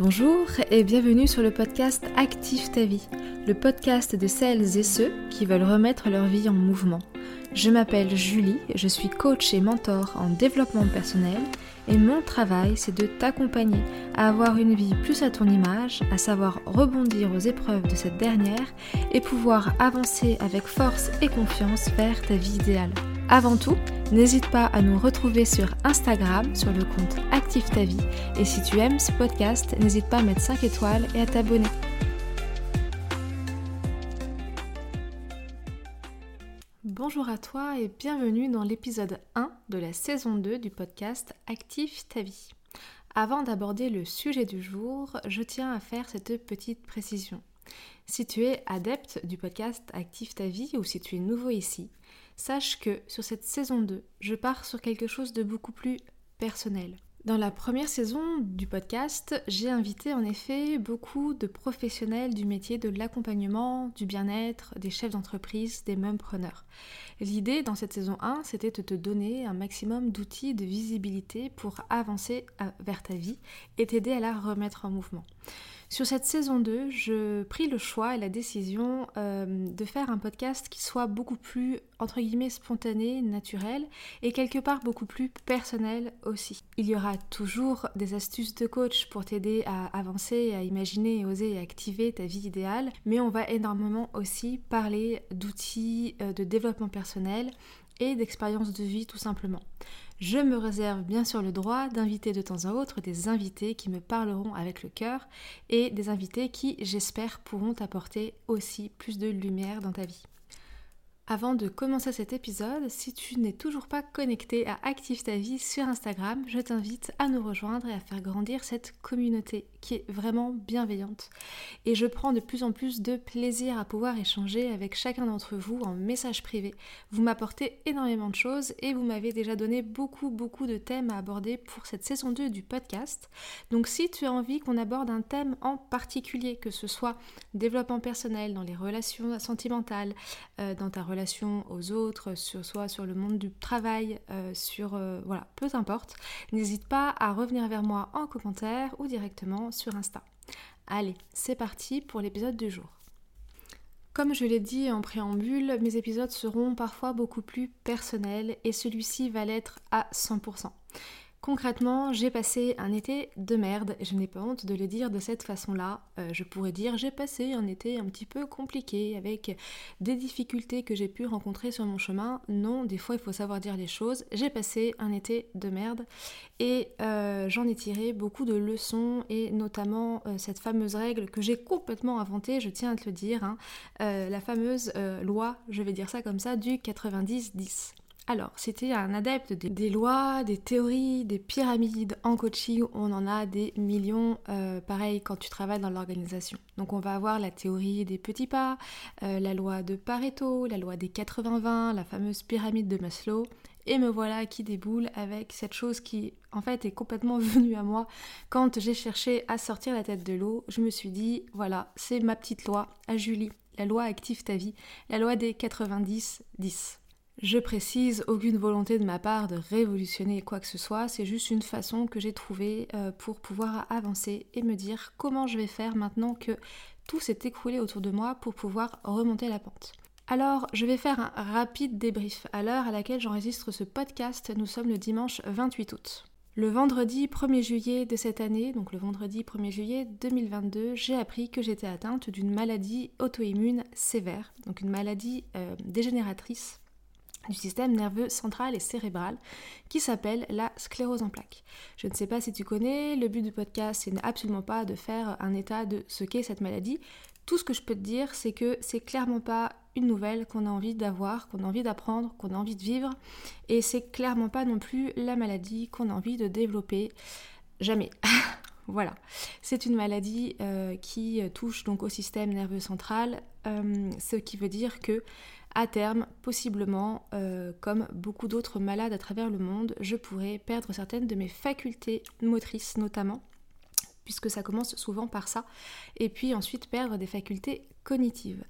Bonjour et bienvenue sur le podcast Active ta vie, le podcast de celles et ceux qui veulent remettre leur vie en mouvement. Je m'appelle Julie, je suis coach et mentor en développement personnel et mon travail c'est de t'accompagner à avoir une vie plus à ton image, à savoir rebondir aux épreuves de cette dernière et pouvoir avancer avec force et confiance vers ta vie idéale. Avant tout, n'hésite pas à nous retrouver sur Instagram sur le compte Active ta vie et si tu aimes ce podcast, n'hésite pas à mettre 5 étoiles et à t'abonner. Bonjour à toi et bienvenue dans l'épisode 1 de la saison 2 du podcast Active ta vie. Avant d'aborder le sujet du jour, je tiens à faire cette petite précision. Si tu es adepte du podcast Active ta vie ou si tu es nouveau ici, sache que sur cette saison 2, je pars sur quelque chose de beaucoup plus personnel. Dans la première saison du podcast, j'ai invité en effet beaucoup de professionnels du métier de l'accompagnement, du bien-être, des chefs d'entreprise, des preneurs. L'idée dans cette saison 1, c'était de te donner un maximum d'outils de visibilité pour avancer vers ta vie et t'aider à la remettre en mouvement. Sur cette saison 2, je pris le choix et la décision euh, de faire un podcast qui soit beaucoup plus, entre guillemets, spontané, naturel et quelque part beaucoup plus personnel aussi. Il y aura toujours des astuces de coach pour t'aider à avancer, à imaginer, oser et activer ta vie idéale, mais on va énormément aussi parler d'outils euh, de développement personnel et d'expériences de vie tout simplement. Je me réserve bien sûr le droit d'inviter de temps en autre des invités qui me parleront avec le cœur et des invités qui, j'espère, pourront apporter aussi plus de lumière dans ta vie. Avant de commencer cet épisode, si tu n'es toujours pas connecté à Active ta vie sur Instagram, je t'invite à nous rejoindre et à faire grandir cette communauté qui est vraiment bienveillante. Et je prends de plus en plus de plaisir à pouvoir échanger avec chacun d'entre vous en message privé. Vous m'apportez énormément de choses et vous m'avez déjà donné beaucoup beaucoup de thèmes à aborder pour cette saison 2 du podcast. Donc si tu as envie qu'on aborde un thème en particulier, que ce soit développement personnel, dans les relations sentimentales, euh, dans ta relation aux autres, sur soit sur le monde du travail, euh, sur euh, voilà, peu importe. N'hésite pas à revenir vers moi en commentaire ou directement sur Insta. Allez, c'est parti pour l'épisode du jour. Comme je l'ai dit en préambule, mes épisodes seront parfois beaucoup plus personnels et celui-ci va l'être à 100%. Concrètement, j'ai passé un été de merde, je n'ai pas honte de le dire de cette façon-là. Euh, je pourrais dire j'ai passé un été un petit peu compliqué avec des difficultés que j'ai pu rencontrer sur mon chemin. Non, des fois il faut savoir dire les choses. J'ai passé un été de merde et euh, j'en ai tiré beaucoup de leçons et notamment euh, cette fameuse règle que j'ai complètement inventée, je tiens à te le dire, hein, la fameuse loi, je vais dire ça comme ça, du 90-10. Alors, c'était un adepte des, lois, des théories, des pyramides en coaching, on en a des millions, euh, pareil quand tu travailles dans l'organisation. Donc on va avoir la théorie des petits pas, euh, la loi de Pareto, la loi des 80-20, la fameuse pyramide de Maslow, et me voilà qui déboule avec cette chose qui en fait est complètement venue à moi quand j'ai cherché à sortir la tête de l'eau. Je me suis dit, voilà, c'est ma petite loi à Julie, la loi active ta vie, la loi des 90-10. Je précise, aucune volonté de ma part de révolutionner quoi que ce soit, c'est juste une façon que j'ai trouvée euh, pour pouvoir avancer et me dire comment je vais faire maintenant que tout s'est écroulé autour de moi pour pouvoir remonter la pente. Alors, je vais faire un rapide débrief. À l'heure à laquelle j'enregistre ce podcast, nous sommes le dimanche 28 août. Le vendredi 1er juillet de cette année, donc le vendredi 1er juillet 2022, j'ai appris que j'étais atteinte d'une maladie auto-immune sévère, donc une maladie euh, dégénératrice du système nerveux central et cérébral qui s'appelle la sclérose en plaques. Je ne sais pas si tu connais, le but du podcast c'est absolument pas de faire un état de ce qu'est cette maladie. Tout ce que je peux te dire c'est que c'est clairement pas une nouvelle qu'on a envie d'avoir, qu'on a envie d'apprendre, qu'on a envie de vivre et c'est clairement pas non plus la maladie qu'on a envie de développer. Jamais. Voilà, c'est une maladie euh, qui touche donc au système nerveux central, euh, ce qui veut dire que à terme, possiblement, euh, comme beaucoup d'autres malades à travers le monde, je pourrais perdre certaines de mes facultés motrices notamment, puisque ça commence souvent par ça, et puis ensuite perdre des facultés cognitives.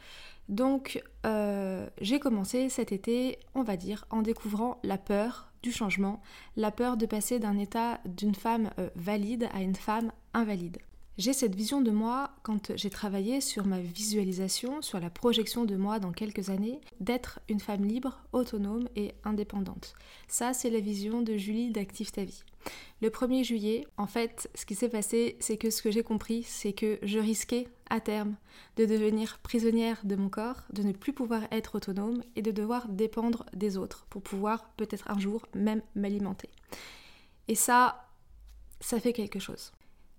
Donc euh, j'ai commencé cet été, on va dire, en découvrant la peur du changement, la peur de passer d'un état d'une femme euh, valide à une femme invalide. J'ai cette vision de moi quand j'ai travaillé sur ma visualisation, sur la projection de moi dans quelques années, d'être une femme libre, autonome et indépendante. Ça, c'est la vision de Julie d'Active ta vie. Le 1er juillet, en fait, ce qui s'est passé, c'est que ce que j'ai compris, c'est que je risquais à terme de devenir prisonnière de mon corps, de ne plus pouvoir être autonome et de devoir dépendre des autres pour pouvoir peut-être un jour même m'alimenter. Et ça, ça fait quelque chose.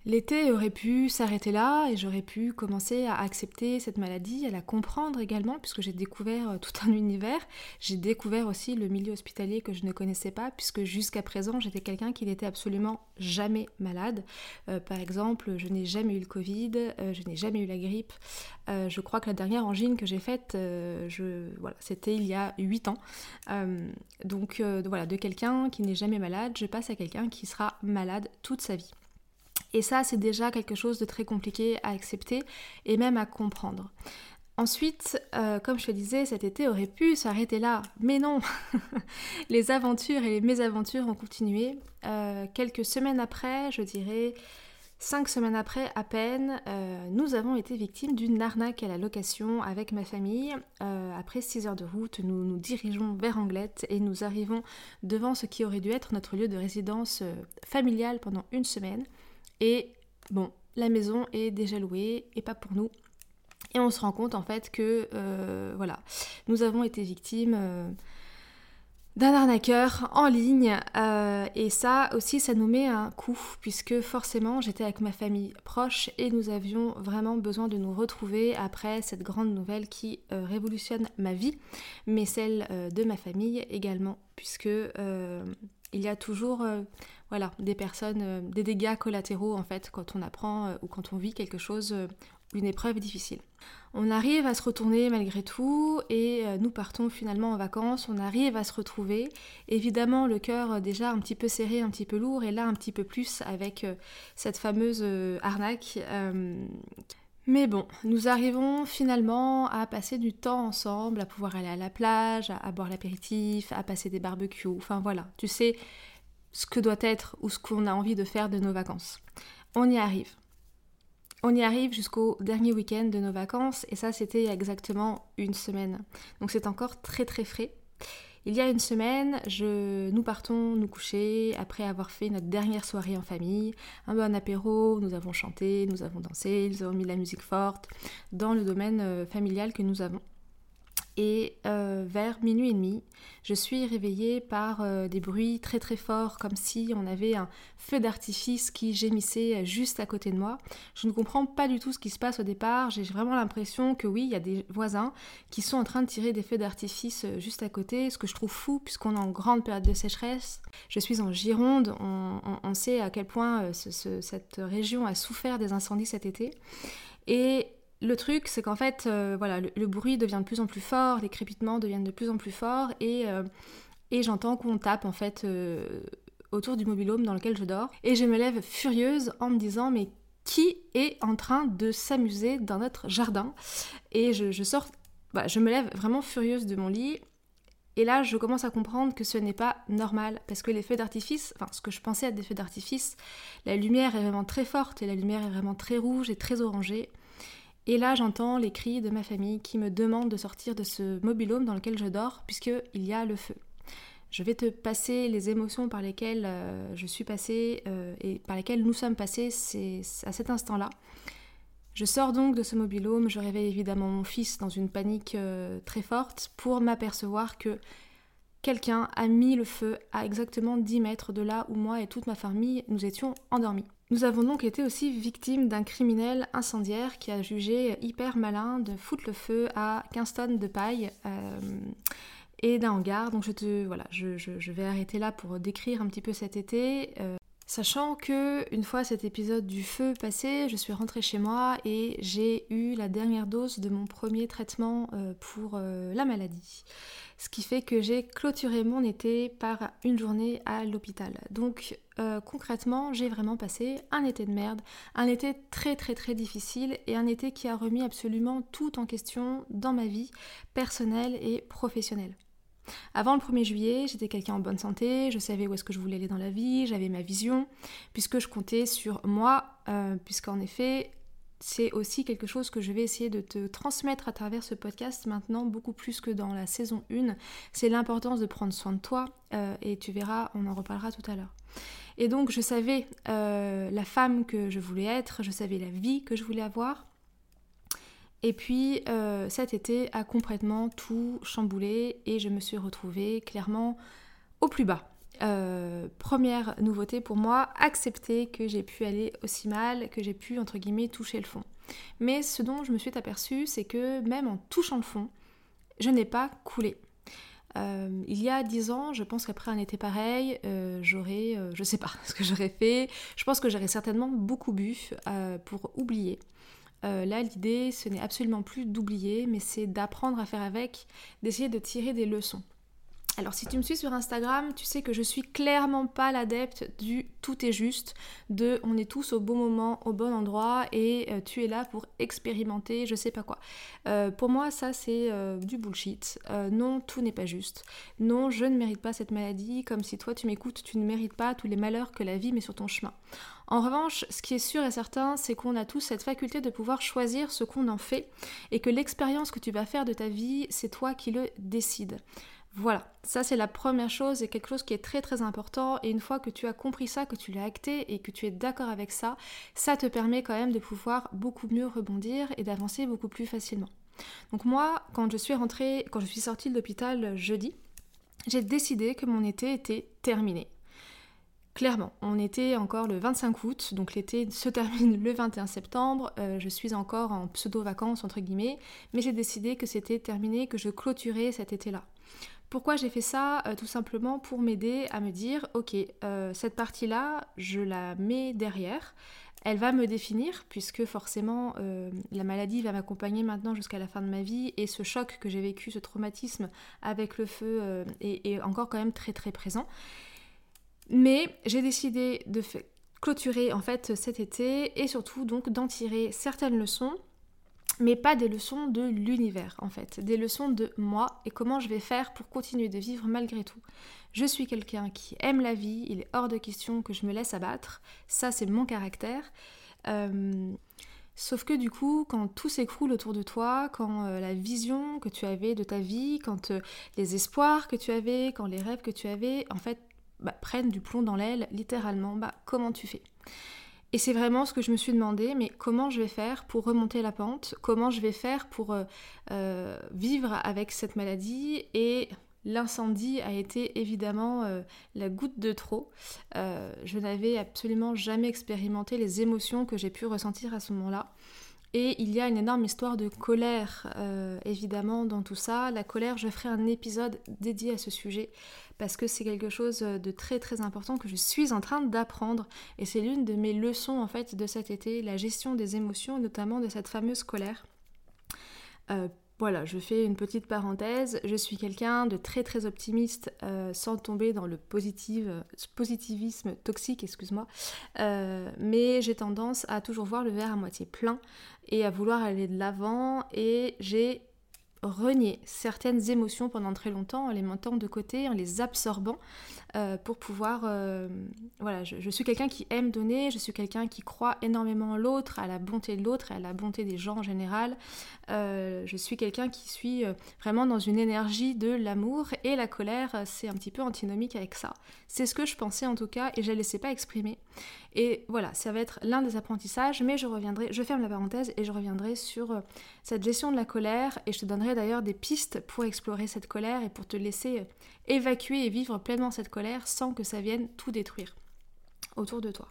L'été aurait pu s'arrêter là et j'aurais pu commencer à accepter cette maladie, à la comprendre également, puisque j'ai découvert euh, tout un univers. J'ai découvert aussi le milieu hospitalier que je ne connaissais pas, puisque jusqu'à présent j'étais quelqu'un qui n'était absolument jamais malade. Euh, par exemple, je n'ai jamais eu le Covid, euh, je n'ai jamais eu la grippe. je crois que la dernière angine que j'ai faite, c'était il y a 8 ans. donc voilà, de quelqu'un qui n'est jamais malade, je passe à quelqu'un qui sera malade toute sa vie. Et ça, c'est déjà quelque chose de très compliqué à accepter et même à comprendre. Ensuite, euh, comme je te disais, cet été aurait pu s'arrêter là, mais non Les aventures et les mésaventures ont continué. Euh, quelques semaines après, je dirais cinq semaines après à peine, euh, nous avons été victimes d'une arnaque à la location avec ma famille. après six heures de route, nous nous dirigeons vers Anglette et nous arrivons devant ce qui aurait dû être notre lieu de résidence familiale pendant une semaine. Et bon, la maison est déjà louée et pas pour nous. Et on se rend compte en fait que euh, voilà, nous avons été victimes euh, d'un arnaqueur en ligne euh, et ça aussi ça nous met un coup puisque forcément j'étais avec ma famille proche et nous avions vraiment besoin de nous retrouver après cette grande nouvelle qui révolutionne ma vie mais celle de ma famille également puisque il y a toujours euh, voilà, des personnes, euh, des dégâts collatéraux en fait quand on apprend euh, ou quand on vit quelque chose, une épreuve difficile. On arrive à se retourner malgré tout et nous partons finalement en vacances, on arrive à se retrouver. Évidemment le cœur déjà un petit peu serré, un petit peu lourd et là un petit peu plus avec cette fameuse arnaque. Mais bon, nous arrivons finalement à passer du temps ensemble, à pouvoir aller à la plage, à, boire l'apéritif, à passer des barbecues, enfin voilà, tu sais ce que doit être ou ce qu'on a envie de faire de nos vacances. On y arrive. On y arrive jusqu'au dernier week-end de nos vacances et ça c'était exactement une semaine. Donc c'est encore très très frais. Il y a une semaine, nous partons nous coucher après avoir fait notre dernière soirée en famille, un bon apéro, nous avons chanté, nous avons dansé, nous avons mis de la musique forte dans le domaine euh, familial que nous avons. Et euh, vers minuit et demi, je suis réveillée par euh, des bruits très très forts, comme si on avait un feu d'artifice qui gémissait juste à côté de moi. Je ne comprends pas du tout ce qui se passe au départ. J'ai vraiment l'impression que oui, il y a des voisins qui sont en train de tirer des feux d'artifice euh, juste à côté, ce que je trouve fou puisqu'on est en grande période de sécheresse. Je suis en Gironde, on, sait à quel point cette région a souffert des incendies cet été. Et le truc, c'est qu'en fait, euh, voilà, le, bruit devient de plus en plus fort, les crépitements deviennent de plus en plus forts, et, euh, j'entends qu'on tape en fait euh, autour du mobilhome dans lequel je dors, et je me lève furieuse en me disant mais qui est en train de s'amuser dans notre jardin? Et je, sors, bah, je me lève vraiment furieuse de mon lit. Et là, je commence à comprendre que ce n'est pas normal, parce que les feux d'artifice, enfin ce que je pensais être des feux d'artifice, la lumière est vraiment très forte et la lumière est vraiment très rouge et très orangée. Et là, j'entends les cris de ma famille qui me demandent de sortir de ce mobilhome dans lequel je dors, puisqu'il y a le feu. Je vais te passer les émotions par lesquelles euh, je suis passée euh, et par lesquelles nous sommes passés à cet instant-là. Je sors donc de ce mobilhome, je réveille évidemment mon fils dans une panique euh, très forte pour m'apercevoir que quelqu'un a mis le feu à exactement 10 mètres de là où moi et toute ma famille nous étions endormis. Nous avons donc été aussi victimes d'un criminel incendiaire qui a jugé hyper malin de foutre le feu à 15 tonnes de paille euh, et d'un hangar. Donc je te voilà, je, vais arrêter là pour décrire un petit peu cet été. Euh, sachant que une fois cet épisode du feu passé, je suis rentrée chez moi et j'ai eu la dernière dose de mon premier traitement euh, pour la maladie ce qui fait que j'ai clôturé mon été par une journée à l'hôpital. Donc euh, concrètement, j'ai vraiment passé un été de merde, un été très très très difficile et un été qui a remis absolument tout en question dans ma vie personnelle et professionnelle. Avant le 1er juillet, j'étais quelqu'un en bonne santé, je savais où est-ce que je voulais aller dans la vie, j'avais ma vision, puisque je comptais sur moi, euh, puisqu'en effet, c'est aussi quelque chose que je vais essayer de te transmettre à travers ce podcast maintenant, beaucoup plus que dans la saison 1. C'est l'importance de prendre soin de toi, euh, et tu verras, on en reparlera tout à l'heure. Et donc je savais euh, la femme que je voulais être, je savais la vie que je voulais avoir. Et puis euh, cet été a complètement tout chamboulé et je me suis retrouvée clairement au plus bas. Euh, première nouveauté pour moi, accepter que j'ai pu aller aussi mal, que j'ai pu entre guillemets toucher le fond. Mais ce dont je me suis aperçue, c'est que même en touchant le fond, je n'ai pas coulé. Euh, il y a dix ans, je pense qu'après un été pareil, euh, j'aurais, je sais pas ce que j'aurais fait. Je pense que j'aurais certainement beaucoup bu pour oublier. Là, l'idée, ce n'est absolument plus d'oublier, mais c'est d'apprendre à faire avec, d'essayer de tirer des leçons. Alors si tu me suis sur Instagram, tu sais que je suis clairement pas l'adepte du tout est juste, de on est tous au bon moment, au bon endroit et euh, tu es là pour expérimenter je sais pas quoi. Euh, pour moi ça c'est euh, du bullshit. non, tout n'est pas juste. Non, je ne mérite pas cette maladie, comme si toi tu m'écoutes, tu ne mérites pas tous les malheurs que la vie met sur ton chemin. En revanche, ce qui est sûr et certain, c'est qu'on a tous cette faculté de pouvoir choisir ce qu'on en fait et que l'expérience que tu vas faire de ta vie, c'est toi qui le décides. Voilà, ça c'est la première chose et quelque chose qui est très très important et une fois que tu as compris ça, que tu l'as acté et que tu es d'accord avec ça, ça te permet quand même de pouvoir beaucoup mieux rebondir et d'avancer beaucoup plus facilement. Donc moi, quand je suis rentrée, quand je suis sortie de l'hôpital jeudi, j'ai décidé que mon été était terminé. Clairement, on était encore le 25 août, donc l'été se termine le 21 septembre, euh, je suis encore en pseudo-vacances entre guillemets, mais j'ai décidé que c'était terminé, que je clôturais cet été-là. Pourquoi j'ai fait ça euh, Tout simplement pour m'aider à me dire, ok, euh, cette partie-là, je la mets derrière. Elle va me définir puisque forcément euh, la maladie va m'accompagner maintenant jusqu'à la fin de ma vie et ce choc que j'ai vécu, ce traumatisme avec le feu est, encore quand même très très présent. Mais j'ai décidé de clôturer en fait cet été et surtout donc d'en tirer certaines leçons mais pas des leçons de l'univers en fait, des leçons de moi et comment je vais faire pour continuer de vivre malgré tout. Je suis quelqu'un qui aime la vie, il est hors de question que je me laisse abattre, ça c'est mon caractère. Euh, sauf que du coup, quand tout s'écroule autour de toi, quand euh, la vision que tu avais de ta vie, quand euh, les espoirs que tu avais, quand les rêves que tu avais, en fait, bah, prennent du plomb dans l'aile, littéralement, bah comment tu fais? Et c'est vraiment ce que je me suis demandé, mais comment je vais faire pour remonter la pente? Comment je vais faire pour euh, euh, vivre avec cette maladie? Et l'incendie a été évidemment euh, la goutte de trop. je n'avais absolument jamais expérimenté les émotions que j'ai pu ressentir à ce moment-là. Et il y a une énorme histoire de colère, évidemment, dans tout ça. La colère, je ferai un épisode dédié à ce sujet parce que c'est quelque chose de très très important que je suis en train d'apprendre et c'est l'une de mes leçons en fait de cet été, la gestion des émotions, notamment de cette fameuse colère. Euh, voilà, je fais une petite parenthèse. Je suis quelqu'un de très très optimiste euh, sans tomber dans le positivisme toxique, excuse-moi. Euh, mais j'ai tendance à toujours voir le verre à moitié plein et à vouloir aller de l'avant. Et j'ai renier certaines émotions pendant très longtemps en les mettant de côté, en les absorbant euh, pour pouvoir... Euh, voilà, je, suis quelqu'un qui aime donner, je suis quelqu'un qui croit énormément en l'autre, à la bonté de l'autre, à la bonté des gens en général. Euh, je suis quelqu'un qui suis vraiment dans une énergie de l'amour et la colère, c'est un petit peu antinomique avec ça. C'est ce que je pensais en tout cas et je ne laissais pas exprimer. Et voilà, ça va être l'un des apprentissages, mais je reviendrai, je ferme la parenthèse et je reviendrai sur cette gestion de la colère et je te donnerai d'ailleurs des pistes pour explorer cette colère et pour te laisser évacuer et vivre pleinement cette colère sans que ça vienne tout détruire autour de toi.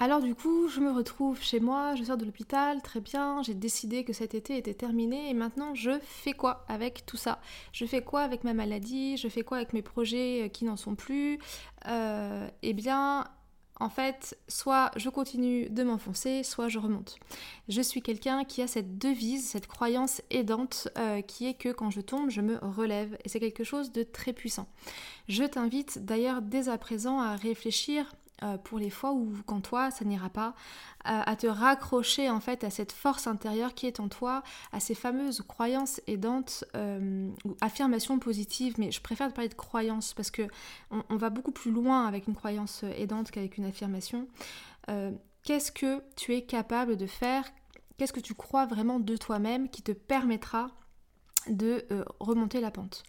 Alors du coup, je me retrouve chez moi, je sors de l'hôpital, très bien, j'ai décidé que cet été était terminé et maintenant je fais quoi avec tout ça? Je fais quoi avec ma maladie? Je fais quoi avec mes projets euh, qui n'en sont plus? Euh, Eh bien, en fait, soit je continue de m'enfoncer, soit je remonte. Je suis quelqu'un qui a cette devise, cette croyance aidante euh, qui est que quand je tombe, je me relève. Et c'est quelque chose de très puissant. Je t'invite d'ailleurs dès à présent à réfléchir euh, pour les fois où quand toi ça n'ira pas, à, te raccrocher en fait à cette force intérieure qui est en toi, à ces fameuses croyances aidantes euh, ou affirmations positives, mais je préfère parler de croyances parce que on, va beaucoup plus loin avec une croyance aidante qu'avec une affirmation. Euh, qu'est-ce que tu es capable de faire? Qu'est-ce que tu crois vraiment de toi-même qui te permettra de remonter la pente?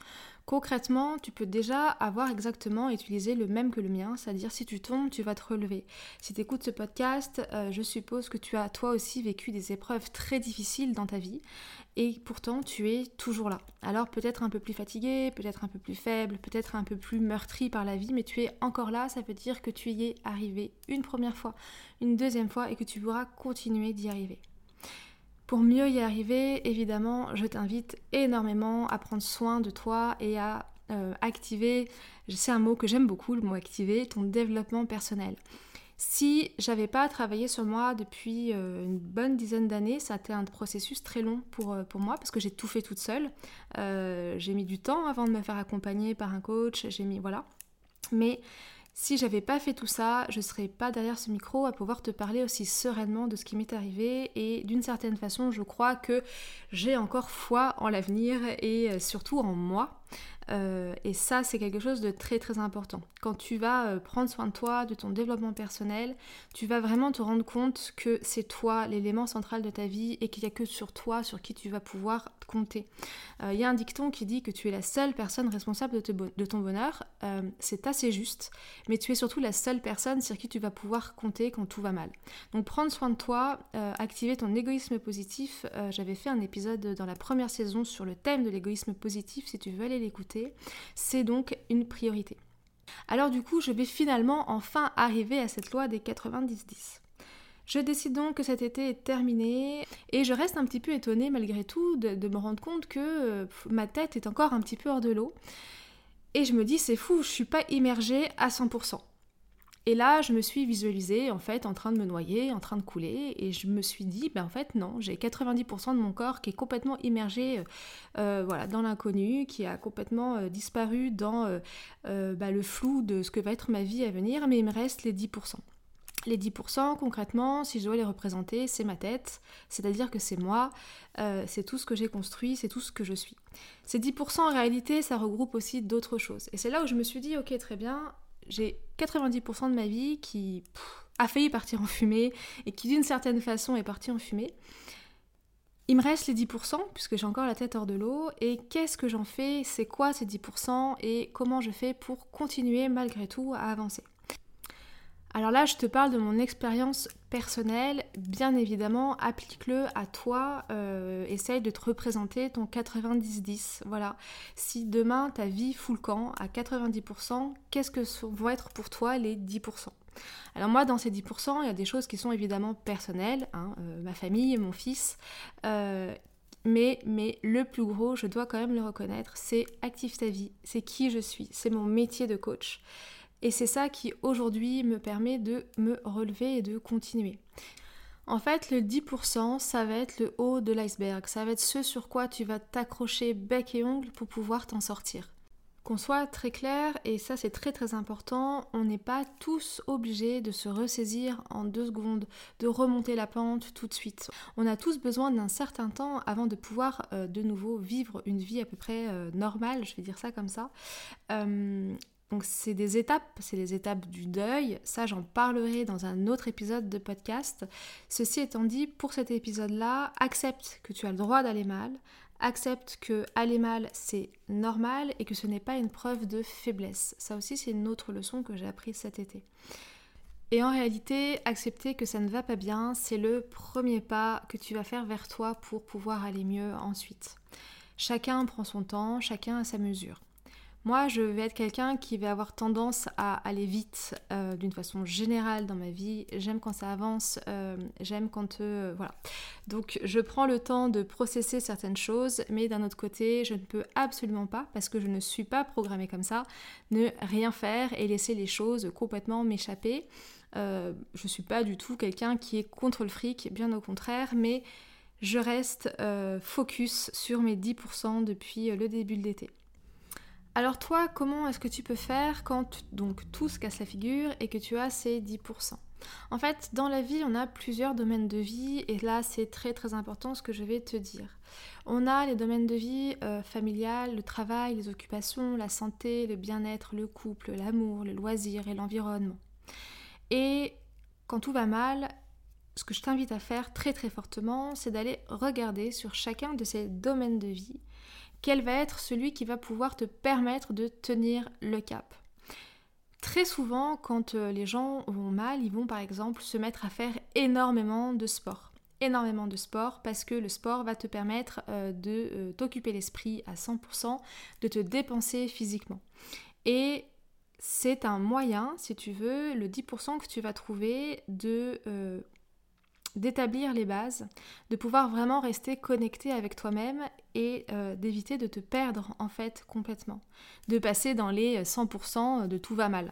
Concrètement, tu peux déjà avoir exactement utilisé le même que le mien, c'est-à-dire si tu tombes, tu vas te relever. Si tu écoutes ce podcast, euh, je suppose que tu as toi aussi vécu des épreuves très difficiles dans ta vie et pourtant tu es toujours là. Alors peut-être un peu plus fatigué, peut-être un peu plus faible, peut-être un peu plus meurtri par la vie, mais tu es encore là, ça veut dire que tu y es arrivé une première fois, une deuxième fois et que tu pourras continuer d'y arriver. Pour mieux y arriver, évidemment, je t'invite énormément à prendre soin de toi et à euh, activer, c'est un mot que j'aime beaucoup, le mot activer, ton développement personnel. Si j'avais pas travaillé sur moi depuis euh, une bonne dizaine d'années, ça a été un processus très long pour, euh, pour moi parce que j'ai tout fait toute seule. j'ai mis du temps avant de me faire accompagner par un coach, j'ai mis voilà. Mais si j'avais pas fait tout ça, je serais pas derrière ce micro à pouvoir te parler aussi sereinement de ce qui m'est arrivé et d'une certaine façon, je crois que j'ai encore foi en l'avenir et euh, surtout en moi euh, et ça, c'est quelque chose de très très important. Quand tu vas euh, prendre soin de toi, de ton développement personnel, tu vas vraiment te rendre compte que c'est toi l'élément central de ta vie et qu'il n'y a que sur toi sur qui tu vas pouvoir compter. Euh, il y a un dicton qui dit que tu es la seule personne responsable de, ton bonheur. c'est assez juste, mais tu es surtout la seule personne sur qui tu vas pouvoir compter quand tout va mal. Donc prendre soin de toi, activer ton égoïsme positif. J'avais fait un épisode dans la première saison sur le thème de l'égoïsme positif, si tu veux aller l'écouter c'est donc une priorité. Alors du coup, je vais finalement enfin arriver à cette loi des 90-10. Je décide donc que cet été est terminé et je reste un petit peu étonnée malgré tout de, me rendre compte que euh, ma tête est encore un petit peu hors de l'eau. Et je me dis c'est fou, je suis pas immergée à 100%. Et là, je me suis visualisée en fait en train de me noyer, en train de couler, et je me suis dit, ben en fait non, j'ai 90% de mon corps qui est complètement immergé euh, euh, voilà, dans l'inconnu, qui a complètement disparu dans bah, le flou de ce que va être ma vie à venir, mais il me reste les 10%. Les 10%, concrètement, si je dois les représenter, c'est ma tête, c'est-à-dire que c'est moi, c'est tout ce que j'ai construit, c'est tout ce que je suis. Ces 10%, en réalité, ça regroupe aussi d'autres choses. Et c'est là où je me suis dit, ok, très bien, j'ai 90% de ma vie qui a failli partir en fumée et qui d'une certaine façon est partie en fumée. Il me reste les 10% puisque j'ai encore la tête hors de l'eau et qu'est-ce que j'en fais? C'est quoi ces 10% et comment je fais pour continuer malgré tout à avancer? Alors là, je te parle de mon expérience personnelle. Bien évidemment, applique-le à toi. Euh, essaye de te représenter ton 90-10. Voilà. Si demain ta vie fout le camp à 90%, qu'est-ce que vont être pour toi les 10% alors moi, dans ces 10%, il y a des choses qui sont évidemment personnelles, hein, euh, ma famille, mon fils, euh, mais, mais le plus gros, je dois quand même le reconnaître, c'est Active ta vie, c'est qui je suis, c'est mon métier de coach. Et c'est ça qui aujourd'hui me permet de me relever et de continuer. En fait, le 10%, ça va être le haut de l'iceberg. Ça va être ce sur quoi tu vas t'accrocher bec et ongle pour pouvoir t'en sortir. Qu'on soit très clair, et ça c'est très très important, on n'est pas tous obligés de se ressaisir en deux secondes, de remonter la pente tout de suite. On a tous besoin d'un certain temps avant de pouvoir euh, de nouveau vivre une vie à peu près euh, normale, je vais dire ça comme ça. Euh, donc c'est des étapes, c'est les étapes du deuil, ça j'en parlerai dans un autre épisode de podcast. Ceci étant dit, pour cet épisode-là, accepte que tu as le droit d'aller mal, accepte que aller mal c'est normal et que ce n'est pas une preuve de faiblesse. Ça aussi c'est une autre leçon que j'ai apprise cet été. Et en réalité, accepter que ça ne va pas bien, c'est le premier pas que tu vas faire vers toi pour pouvoir aller mieux ensuite. Chacun prend son temps, chacun a sa mesure. Moi, je vais être quelqu'un qui va avoir tendance à aller vite euh, d'une façon générale dans ma vie. J'aime quand ça avance, euh, j'aime quand... Euh, voilà. Donc, je prends le temps de processer certaines choses, mais d'un autre côté, je ne peux absolument pas, parce que je ne suis pas programmée comme ça, ne rien faire et laisser les choses complètement m'échapper. je ne suis pas du tout quelqu'un qui est contre le fric, bien au contraire, mais je reste focus sur mes 10% depuis le début de l'été. Alors toi, comment est-ce que tu peux faire quand donc tout se casse la figure et que tu as ces 10% En fait, dans la vie, on a plusieurs domaines de vie et là, c'est très très important ce que je vais te dire. On a les domaines de vie euh, familial, le travail, les occupations, la santé, le bien-être, le couple, l'amour, le loisir et l'environnement. Et quand tout va mal, ce que je t'invite à faire très très fortement, c'est d'aller regarder sur chacun de ces domaines de vie quel va être celui qui va pouvoir te permettre de tenir le cap. Très souvent, quand euh, les gens vont mal, ils vont par exemple se mettre à faire énormément de sport. Énormément de sport parce que le sport va te permettre euh, de euh, t'occuper l'esprit à 100%, de te dépenser physiquement. Et c'est un moyen, si tu veux, le 10% que tu vas trouver de d'établir les bases, de pouvoir vraiment rester connecté avec toi-même et euh, d'éviter de te perdre en fait complètement, de passer dans les 100% de tout va mal.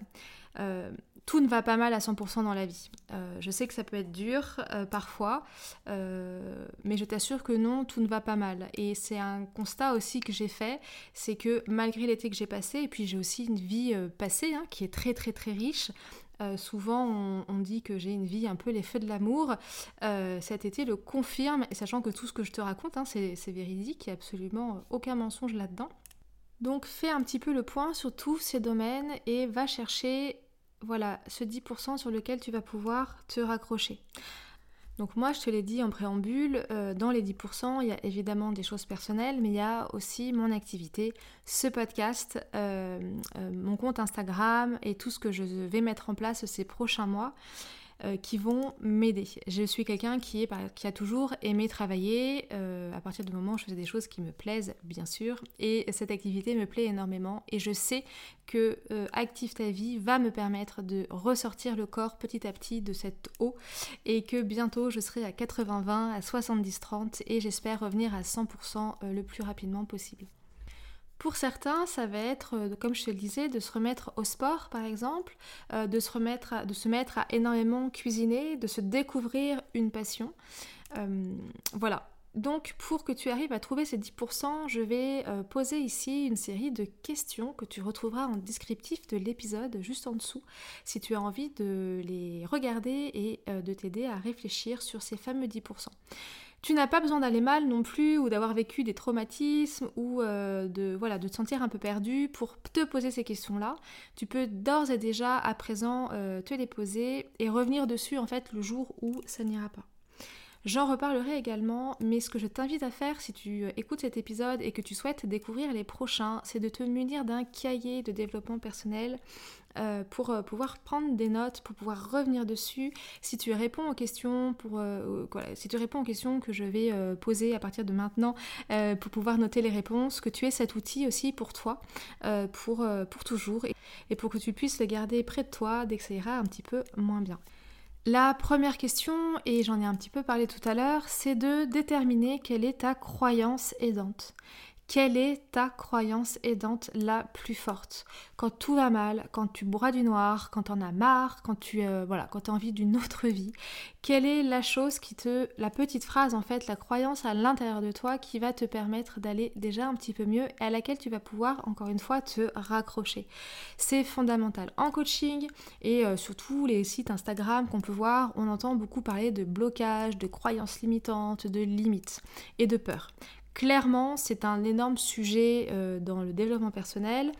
Euh, tout ne va pas mal à 100% dans la vie. Euh, je sais que ça peut être dur parfois, mais je t'assure que non, tout ne va pas mal. Et c'est un constat aussi que j'ai fait, c'est que malgré l'été que j'ai passé, et puis j'ai aussi une vie passée hein, qui est très très très riche, euh, souvent, on, dit que j'ai une vie un peu les feux de l'amour. Euh, cet été le confirme, et sachant que tout ce que je te raconte, hein, c'est véridique, il n'y a absolument aucun mensonge là-dedans. Donc, fais un petit peu le point sur tous ces domaines et va chercher voilà, ce 10% sur lequel tu vas pouvoir te raccrocher. Donc moi, je te l'ai dit en préambule, euh, dans les 10%, il y a évidemment des choses personnelles, mais il y a aussi mon activité, ce podcast, euh, euh, mon compte Instagram et tout ce que je vais mettre en place ces prochains mois. Euh, qui vont m'aider. Je suis quelqu'un qui, a toujours aimé travailler euh, à partir du moment où je faisais des choses qui me plaisent, bien sûr, et cette activité me plaît énormément et je sais que euh, Active ta vie va me permettre de ressortir le corps petit à petit de cette eau et que bientôt je serai à 80-20, à 70-30 et j'espère revenir à 100% le plus rapidement possible. Pour certains, ça va être, euh, comme je te le disais, de se remettre au sport, par exemple, euh, de, se remettre de se mettre à énormément cuisiner, de se découvrir une passion. Euh, voilà. Donc, pour que tu arrives à trouver ces 10%, je vais poser ici une série de questions que tu retrouveras en descriptif de l'épisode juste en dessous, si tu as envie de les regarder et de t'aider à réfléchir sur ces fameux 10%. Tu n'as pas besoin d'aller mal non plus ou d'avoir vécu des traumatismes ou euh, de, voilà, de te sentir un peu perdu pour te poser ces questions-là. Tu peux d'ores et déjà à présent euh, te les poser et revenir dessus en fait le jour où ça n'ira pas. J'en reparlerai également, mais ce que je t'invite à faire si tu euh, écoutes cet épisode et que tu souhaites découvrir les prochains, c'est de te munir d'un cahier de développement personnel euh, pour euh, pouvoir prendre des notes, pour pouvoir revenir dessus. Si tu réponds aux questions, questions que je vais poser à partir de maintenant, pour pouvoir noter les réponses, que tu aies cet outil aussi pour toi, pour, pour toujours, et pour que tu puisses le garder près de toi dès que ça ira un petit peu moins bien. La première question, et j'en ai un petit peu parlé tout à l'heure, c'est de déterminer quelle est ta croyance aidante. Quelle est ta croyance aidante la plus forte? Quand tout va mal, quand tu bois du noir, quand t'en as marre, quand tu euh, voilà, quand as envie d'une autre vie, quelle est la chose qui te, la petite phrase en fait, la croyance à l'intérieur de toi qui va te permettre d'aller déjà un petit peu mieux et à laquelle tu vas pouvoir encore une fois te raccrocher? C'est fondamental. En coaching et euh, surtout les sites Instagram qu'on peut voir, on entend beaucoup parler de blocage, de croyances limitantes, de limites et de peur. Clairement, c'est un énorme sujet euh, dans le développement personnel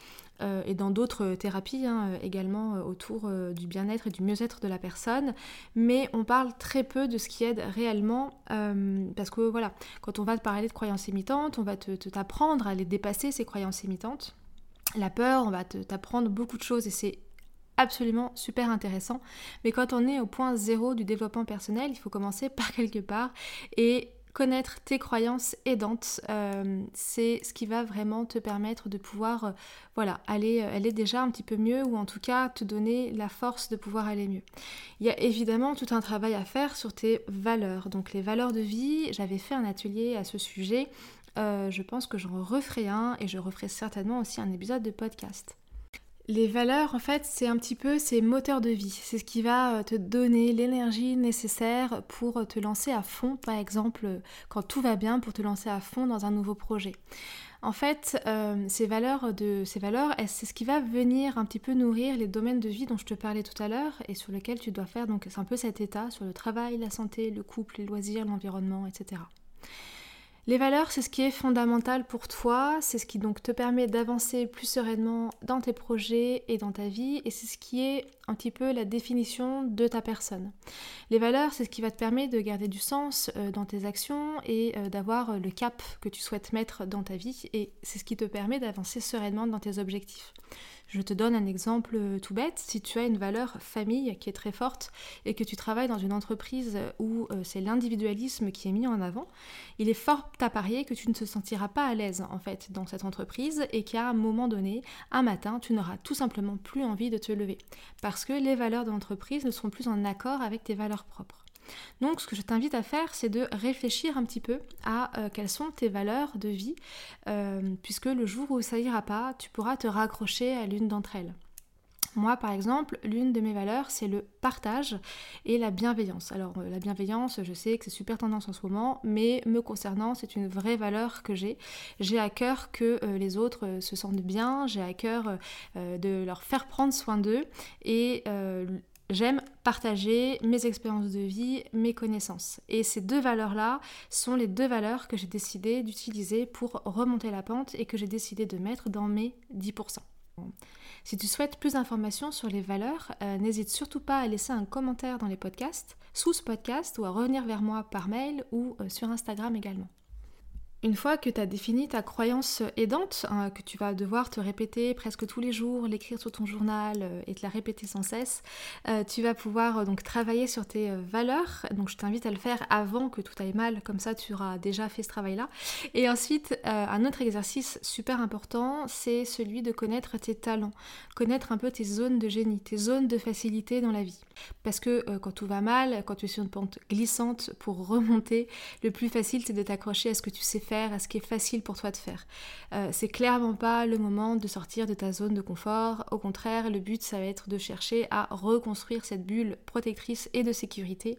euh, et dans d'autres thérapies hein, euh, également autour du bien-être et du mieux-être de la personne, mais on parle très peu de ce qui aide réellement parce que voilà, quand on va te parler de croyances imitantes, on va t'apprendre à les dépasser ces croyances imitantes. La peur, on va t'apprendre beaucoup de choses et c'est absolument super intéressant. Mais quand on est au point zéro du développement personnel, il faut commencer par quelque part et connaître tes croyances aidantes, euh, c'est ce qui va vraiment te permettre de pouvoir, euh, voilà, aller, euh, aller déjà un petit peu mieux ou en tout cas te donner la force de pouvoir aller mieux. Il y a évidemment tout un travail à faire sur tes valeurs. Donc les valeurs de vie, j'avais fait un atelier à ce sujet. je pense que j'en referai un et je referai certainement aussi un épisode de podcast. Les valeurs, en fait, c'est un petit peu ces moteurs de vie. C'est ce qui va euh, te donner l'énergie nécessaire pour te lancer à fond, par exemple, quand tout va bien, pour te lancer à fond dans un nouveau projet. En fait, euh, ces valeurs, de, ces valeurs c'est ce qui va venir un petit peu nourrir les domaines de vie dont je te parlais tout à l'heure et sur lesquels tu dois faire donc un peu cet état sur le travail, la santé, le couple, les loisirs, l'environnement, etc. Les valeurs, c'est ce qui est fondamental pour toi, c'est ce qui donc te permet d'avancer plus sereinement dans tes projets et dans ta vie, et c'est ce qui est un petit peu la définition de ta personne. Les valeurs, c'est ce qui va te permettre de garder du sens euh, dans tes actions et euh, d'avoir le cap que tu souhaites mettre dans ta vie, et c'est ce qui te permet d'avancer sereinement dans tes objectifs. Je te donne un exemple euh, tout bête. Si tu as une valeur famille qui est très forte et que tu travailles dans une entreprise où euh, c'est l'individualisme qui est mis en avant, il est fort à parier que tu ne te sentiras pas à l'aise en fait dans cette entreprise et qu'à un moment donné, un matin, tu n'auras tout simplement plus envie de te lever parce que les valeurs de l'entreprise ne seront plus en accord avec tes valeurs propres. Donc ce que je t'invite à faire, c'est de réfléchir un petit peu à euh, quelles sont tes valeurs de vie, euh, puisque le jour où ça ira pas, tu pourras te raccrocher à l'une d'entre elles. Moi, par exemple, l'une de mes valeurs, c'est le partage et la bienveillance. Alors, euh, la bienveillance, je sais que c'est super tendance en ce moment, mais me concernant, c'est une vraie valeur que j'ai. J'ai à cœur que les autres se sentent bien, j'ai à cœur de leur faire prendre soin d'eux et J'aime partager mes expériences de vie, mes connaissances. Et ces deux valeurs-là sont les deux valeurs que j'ai décidé d'utiliser pour remonter la pente et que j'ai décidé de mettre dans mes 10%. Si tu souhaites plus d'informations sur les valeurs, euh, n'hésite surtout pas à laisser un commentaire dans les podcasts, sous ce podcast ou à revenir vers moi par mail ou euh, sur Instagram également. Une fois que tu as défini ta croyance aidante, hein, que tu vas devoir te répéter presque tous les jours, l'écrire sur ton journal euh, et te la répéter sans cesse, euh, tu vas pouvoir euh, donc travailler sur tes valeurs. Donc je t'invite à le faire avant que tout aille mal, comme ça tu auras déjà fait ce travail-là. Et ensuite, un autre exercice super important, c'est celui de connaître tes talents, connaître un peu tes zones de génie, tes zones de facilité dans la vie. Parce que quand tout va mal, quand tu es sur une pente glissante pour remonter, le plus facile c'est de t'accrocher à ce que tu sais à ce qui est facile pour toi de faire. Euh, c'est clairement pas le moment de sortir de ta zone de confort. Au contraire, le but, ça va être de chercher à reconstruire cette bulle protectrice et de sécurité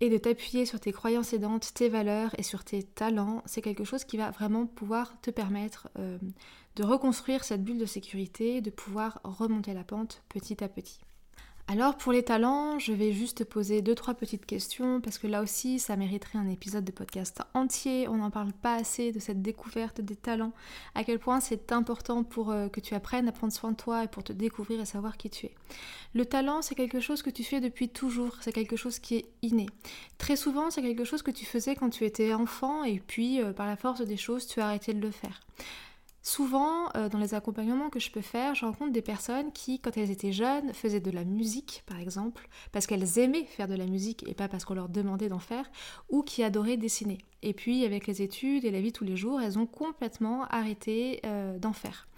et de t'appuyer sur tes croyances aidantes, tes valeurs et sur tes talents, c'est quelque chose qui va vraiment pouvoir te permettre euh, de reconstruire cette bulle de sécurité, de pouvoir remonter la pente petit à petit. Alors pour les talents, je vais juste poser deux trois petites questions parce que là aussi ça mériterait un épisode de podcast entier. On n'en parle pas assez de cette découverte des talents, à quel point c'est important pour euh, que tu apprennes à prendre soin de toi et pour te découvrir et savoir qui tu es. Le talent, c'est quelque chose que tu fais depuis toujours, c'est quelque chose qui est inné. Très souvent, c'est quelque chose que tu faisais quand tu étais enfant et puis euh, par la force des choses, tu as arrêté de le faire. Souvent, euh, dans les accompagnements que je peux faire, je rencontre des personnes qui, quand elles étaient jeunes, faisaient de la musique, par exemple, parce qu'elles aimaient faire de la musique et pas parce qu'on leur demandait d'en faire, ou qui adoraient dessiner. Et puis, avec les études et la vie tous les jours, elles ont complètement arrêté euh, d'en faire.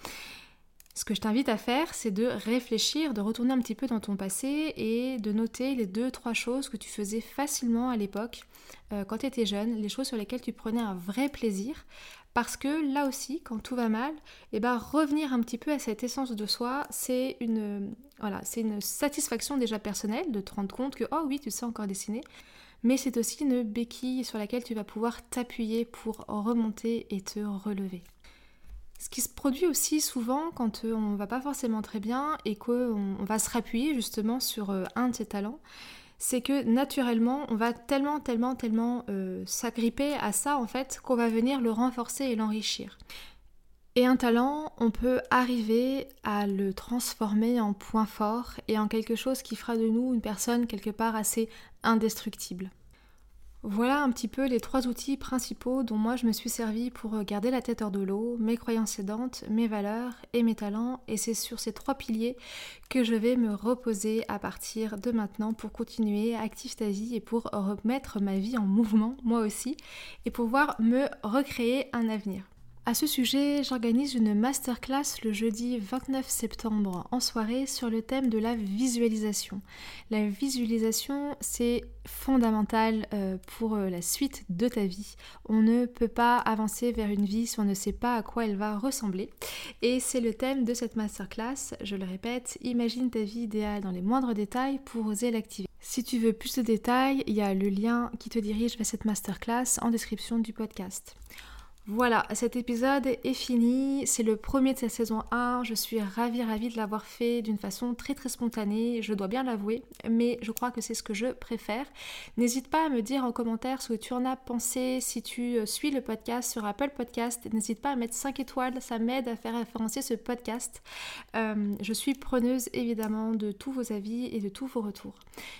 Ce que je t'invite à faire, c'est de réfléchir, de retourner un petit peu dans ton passé et de noter les deux, trois choses que tu faisais facilement à l'époque, euh, quand tu étais jeune, les choses sur lesquelles tu prenais un vrai plaisir, parce que là aussi, quand tout va mal, eh ben, revenir un petit peu à cette essence de soi, c'est une, c'est une satisfaction déjà personnelle de te rendre compte que, oh oui, tu sais encore dessiner, mais c'est aussi une béquille sur laquelle tu vas pouvoir t'appuyer pour remonter et te relever. Ce qui se produit aussi souvent quand euh, on va pas forcément très bien et qu'on va se rappuyer justement sur euh, un de ses talents, c'est que naturellement, on va tellement, tellement, tellement euh, s'agripper à ça en fait qu'on va venir le renforcer et l'enrichir. Et un talent, on peut arriver à le transformer en point fort et en quelque chose qui fera de nous une personne quelque part assez indestructible. Voilà un petit peu les trois outils principaux dont moi je me suis servi pour garder la tête hors de l'eau, mes croyances aidantes, mes valeurs et mes talents. Et c'est sur ces trois piliers que je vais me reposer à partir de maintenant pour continuer à activer ta vie et pour remettre ma vie en mouvement, moi aussi, et pouvoir me recréer un avenir. À ce sujet, j'organise une masterclass le jeudi 29 septembre en soirée sur le thème de la visualisation. La visualisation, c'est fondamental euh, pour euh, la suite de ta vie. On ne peut pas avancer vers une vie si on ne sait pas à quoi elle va ressembler. Et c'est le thème de cette masterclass. Je le répète, imagine ta vie idéale dans les moindres détails pour oser l'activer. Si tu veux plus de détails, il y a le lien qui te dirige vers cette masterclass en description du podcast. Voilà, cet épisode est fini. C'est le premier de cette saison 1. Je suis ravie, ravie de l'avoir fait d'une façon très très spontanée, je dois bien l'avouer, mais je crois que c'est ce que je préfère. N'hésite pas à me dire en commentaire ce que tu en as pensé. Si tu euh, suis le podcast sur Apple Podcast, n'hésite pas à mettre 5 étoiles, ça m'aide à faire référencer ce podcast. Euh, je suis preneuse évidemment de tous vos avis et de tous vos retours.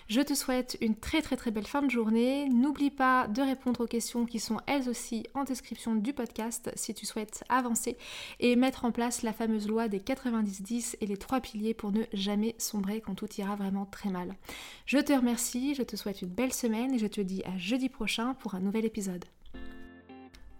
Je te souhaite une très très très belle fin de journée. N'oublie pas de répondre aux questions qui sont elles aussi en description du podcast si tu souhaites avancer et mettre en place la fameuse loi des 90-10 et les trois piliers pour ne jamais sombrer quand tout ira vraiment très mal. Je te remercie, je te souhaite une belle semaine et je te dis à jeudi prochain pour un nouvel épisode.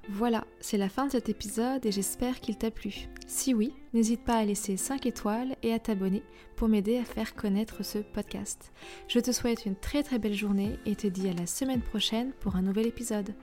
Voilà, c'est la fin de cet épisode et j'espère qu'il t'a plu. Si oui, n'hésite pas à laisser 5 étoiles et à t'abonner pour m'aider à faire connaître ce podcast. Je te souhaite une très très belle journée et te dis à la semaine prochaine pour un nouvel épisode.